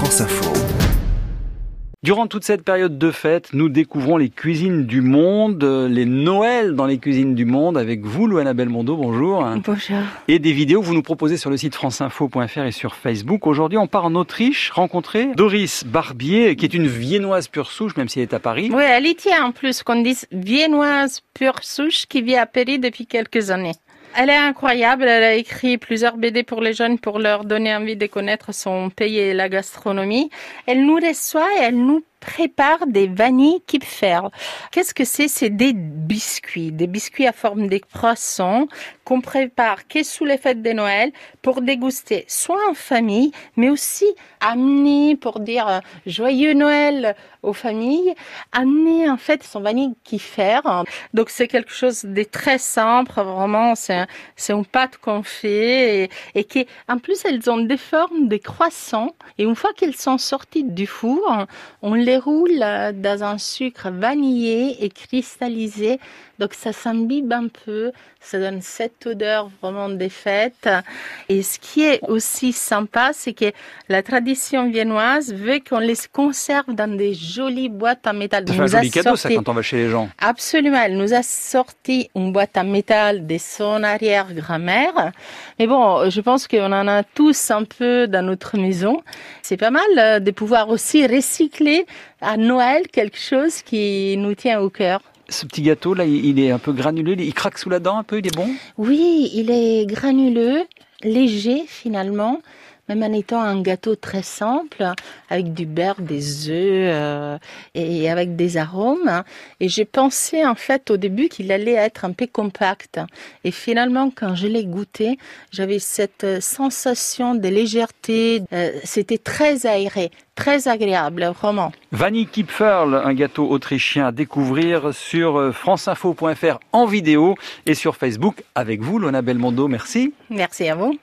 France Info. Durant toute cette période de fête, nous découvrons les cuisines du monde, les Noëls dans les cuisines du monde avec vous, Louana Belmondo, bonjour. Bonjour. Et des vidéos que vous nous proposez sur le site franceinfo.fr et sur Facebook. Aujourd'hui, on part en Autriche rencontrer Doris Barbier, qui est une viennoise pure souche, même si elle est à Paris. Oui, elle y tient en plus qu'on dise viennoise pure souche qui vit à Paris depuis quelques années. Elle est incroyable. Elle a écrit plusieurs BD pour les jeunes pour leur donner envie de connaître son pays et la gastronomie. Elle nous reçoit et elle nous prépare des vanilles Kipfer. Qu'est-ce que c'est? C'est des biscuits, des biscuits à forme de croissants qu'on prépare que sous les fêtes de Noël pour déguster soit en famille, mais aussi amener pour dire euh, joyeux Noël aux familles, amener en fait son vanille Kipfer. Donc c'est quelque chose de très simple, vraiment c'est c'est une pâte qu'on fait et, et qui en plus elles ont des formes de croissants et une fois qu'elles sont sorties du four, on les roule dans un sucre vanillé et cristallisé. Donc ça s'imbibe un peu, ça donne cette odeur vraiment des fêtes. Et ce qui est aussi sympa, c'est que la tradition viennoise veut qu'on les conserve dans des jolies boîtes en métal. Ça fait un joli cadeau ça quand on va chez les gens. Absolument, elle nous a sorti une boîte en métal de son arrière-grand-mère. Mais bon, je pense qu'on en a tous un peu dans notre maison. C'est pas mal de pouvoir aussi recycler à Noël quelque chose qui nous tient au cœur. Ce petit gâteau là, il est un peu granuleux, il craque sous la dent un peu, il est bon? Oui, il est granuleux, léger finalement même en étant un gâteau très simple, avec du beurre, des œufs euh, et avec des arômes. Et j'ai pensé en fait au début qu'il allait être un peu compact. Et finalement, quand je l'ai goûté, j'avais cette sensation de légèreté. Euh, C'était très aéré, très agréable, vraiment. Vanille Kipferl, un gâteau autrichien à découvrir sur franceinfo.fr en vidéo et sur Facebook avec vous, Lona Belmondo. Merci. Merci à vous.